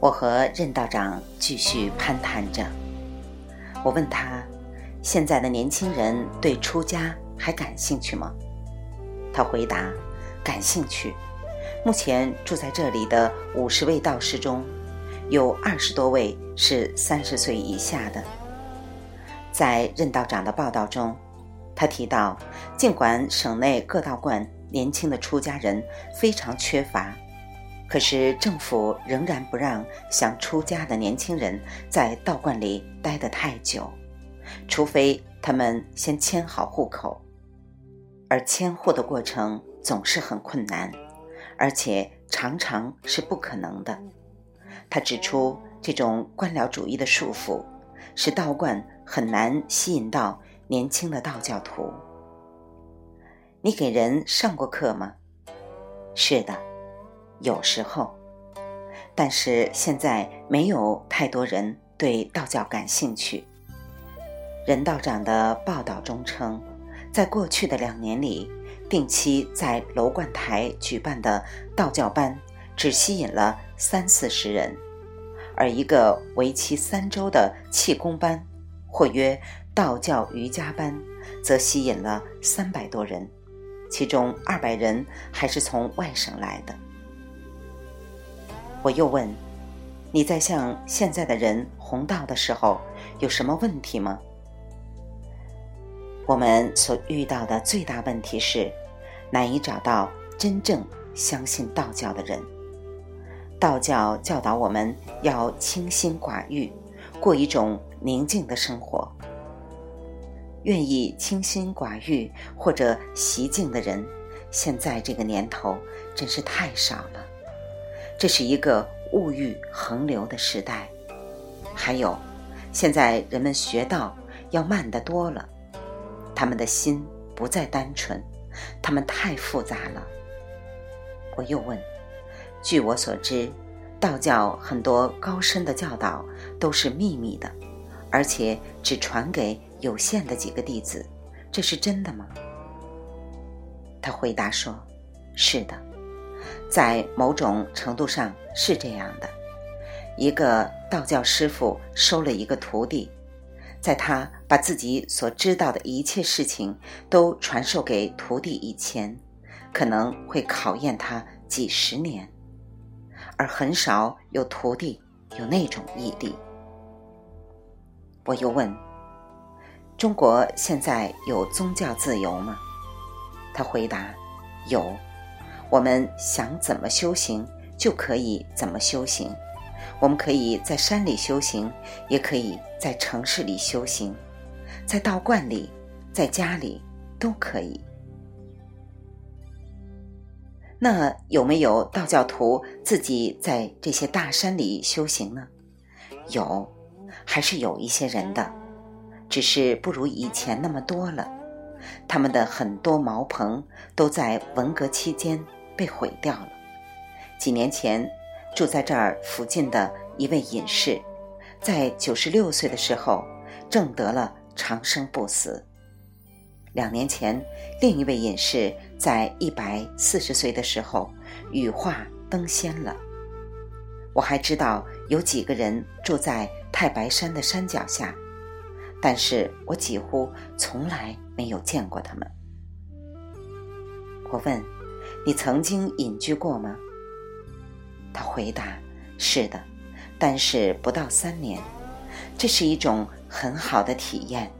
我和任道长继续攀谈着。我问他：“现在的年轻人对出家还感兴趣吗？”他回答：“感兴趣。目前住在这里的五十位道士中，有二十多位是三十岁以下的。”在任道长的报道中，他提到，尽管省内各道观年轻的出家人非常缺乏。可是政府仍然不让想出家的年轻人在道观里待得太久，除非他们先迁好户口，而迁户的过程总是很困难，而且常常是不可能的。他指出，这种官僚主义的束缚，使道观很难吸引到年轻的道教徒。你给人上过课吗？是的。有时候，但是现在没有太多人对道教感兴趣。任道长的报道中称，在过去的两年里，定期在楼观台举办的道教班只吸引了三四十人，而一个为期三周的气功班，或曰道教瑜伽班，则吸引了三百多人，其中二百人还是从外省来的。我又问：“你在向现在的人弘道的时候，有什么问题吗？”我们所遇到的最大问题是，难以找到真正相信道教的人。道教教导我们要清心寡欲，过一种宁静的生活。愿意清心寡欲或者习静的人，现在这个年头真是太少了。这是一个物欲横流的时代，还有，现在人们学道要慢得多了，他们的心不再单纯，他们太复杂了。我又问，据我所知，道教很多高深的教导都是秘密的，而且只传给有限的几个弟子，这是真的吗？他回答说：“是的。”在某种程度上是这样的：一个道教师傅收了一个徒弟，在他把自己所知道的一切事情都传授给徒弟以前，可能会考验他几十年，而很少有徒弟有那种毅力。我又问：中国现在有宗教自由吗？他回答：有。我们想怎么修行，就可以怎么修行。我们可以在山里修行，也可以在城市里修行，在道观里，在家里都可以。那有没有道教徒自己在这些大山里修行呢？有，还是有一些人的，只是不如以前那么多了。他们的很多茅棚都在文革期间。被毁掉了。几年前，住在这儿附近的一位隐士，在九十六岁的时候，正得了长生不死。两年前，另一位隐士在一百四十岁的时候，羽化登仙了。我还知道有几个人住在太白山的山脚下，但是我几乎从来没有见过他们。我问。你曾经隐居过吗？他回答：“是的，但是不到三年。这是一种很好的体验。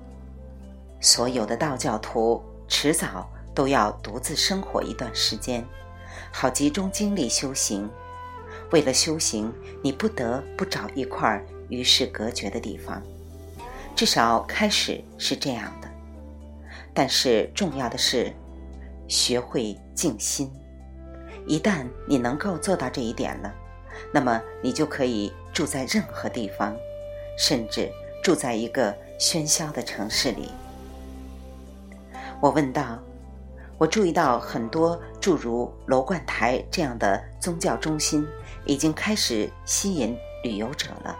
所有的道教徒迟早都要独自生活一段时间，好集中精力修行。为了修行，你不得不找一块与世隔绝的地方。至少开始是这样的。但是重要的是。”学会静心，一旦你能够做到这一点了，那么你就可以住在任何地方，甚至住在一个喧嚣的城市里。我问道：“我注意到很多诸如罗贯台这样的宗教中心已经开始吸引旅游者了，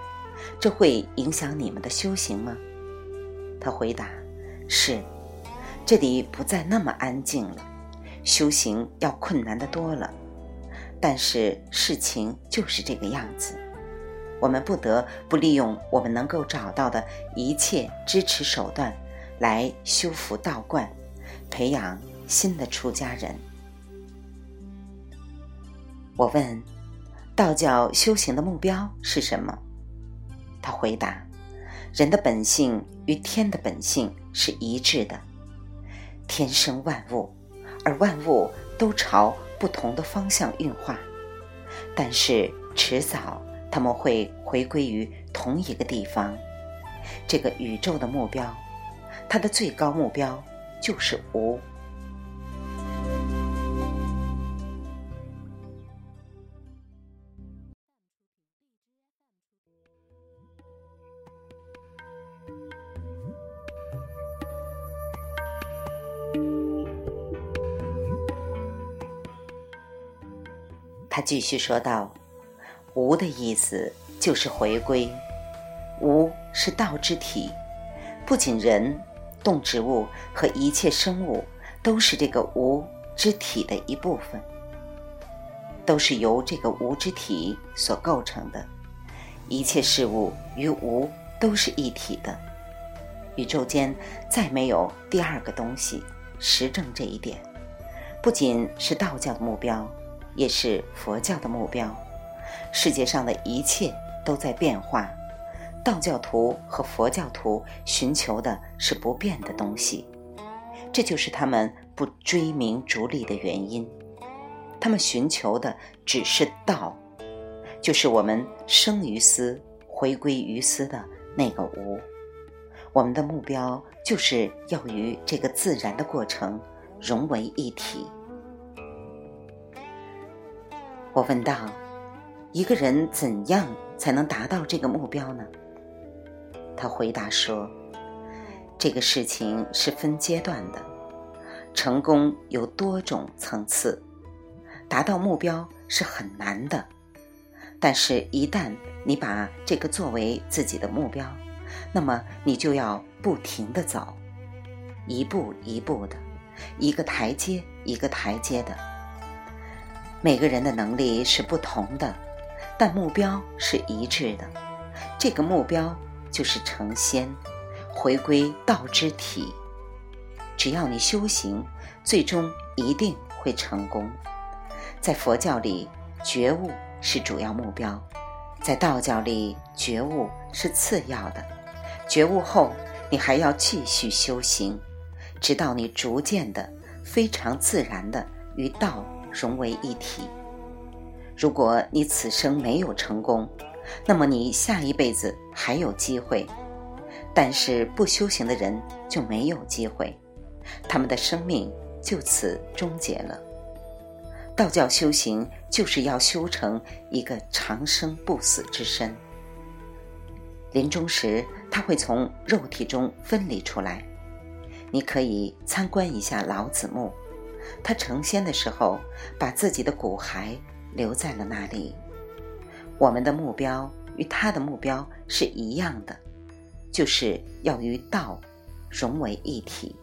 这会影响你们的修行吗？”他回答：“是，这里不再那么安静了。”修行要困难的多了，但是事情就是这个样子。我们不得不利用我们能够找到的一切支持手段，来修复道观，培养新的出家人。我问：道教修行的目标是什么？他回答：人的本性与天的本性是一致的，天生万物，而万物都朝不同的方向运化，但是迟早。他们会回归于同一个地方，这个宇宙的目标，它的最高目标就是无。他继续说道。无的意思就是回归，无是道之体，不仅人、动植物和一切生物都是这个无之体的一部分，都是由这个无之体所构成的。一切事物与无都是一体的，宇宙间再没有第二个东西。实证这一点，不仅是道教的目标，也是佛教的目标。世界上的一切都在变化，道教徒和佛教徒寻求的是不变的东西，这就是他们不追名逐利的原因。他们寻求的只是道，就是我们生于斯，回归于斯的那个无。我们的目标就是要与这个自然的过程融为一体。我问道。一个人怎样才能达到这个目标呢？他回答说：“这个事情是分阶段的，成功有多种层次，达到目标是很难的。但是，一旦你把这个作为自己的目标，那么你就要不停的走，一步一步的，一个台阶一个台阶的。每个人的能力是不同的。”但目标是一致的，这个目标就是成仙，回归道之体。只要你修行，最终一定会成功。在佛教里，觉悟是主要目标；在道教里，觉悟是次要的。觉悟后，你还要继续修行，直到你逐渐的、非常自然的与道融为一体。如果你此生没有成功，那么你下一辈子还有机会。但是不修行的人就没有机会，他们的生命就此终结了。道教修行就是要修成一个长生不死之身。临终时，他会从肉体中分离出来。你可以参观一下老子墓，他成仙的时候，把自己的骨骸。留在了那里。我们的目标与他的目标是一样的，就是要与道融为一体。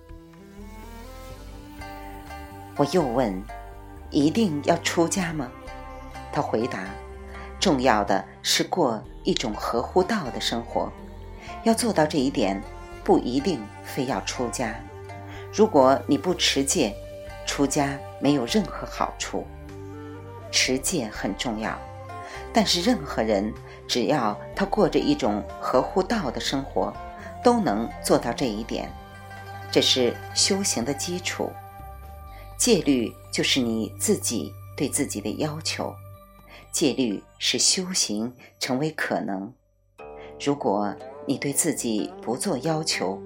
我又问：“一定要出家吗？”他回答：“重要的是过一种合乎道的生活。要做到这一点，不一定非要出家。如果你不持戒，出家没有任何好处。”持戒很重要，但是任何人只要他过着一种合乎道的生活，都能做到这一点。这是修行的基础。戒律就是你自己对自己的要求，戒律使修行成为可能。如果你对自己不做要求，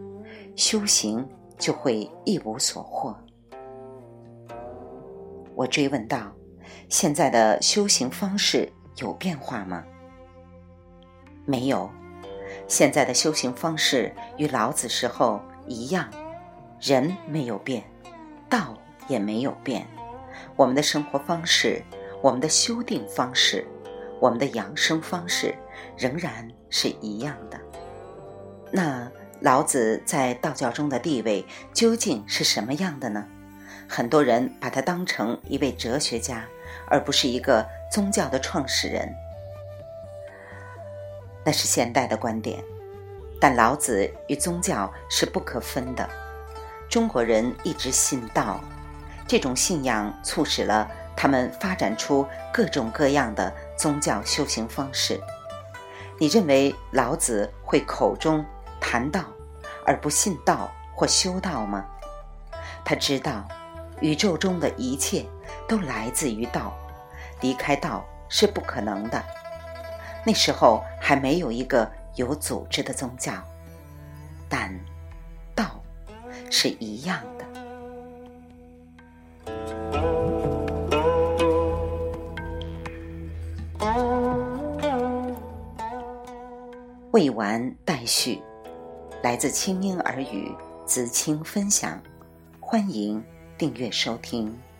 修行就会一无所获。我追问道。现在的修行方式有变化吗？没有，现在的修行方式与老子时候一样，人没有变，道也没有变，我们的生活方式、我们的修定方式、我们的养生方式仍然是一样的。那老子在道教中的地位究竟是什么样的呢？很多人把他当成一位哲学家。而不是一个宗教的创始人。那是现代的观点，但老子与宗教是不可分的。中国人一直信道，这种信仰促使了他们发展出各种各样的宗教修行方式。你认为老子会口中谈道而不信道或修道吗？他知道宇宙中的一切都来自于道，离开道是不可能的。那时候还没有一个有组织的宗教，但道是一样的。未完待续，来自清音耳语子清分享，欢迎订阅收听。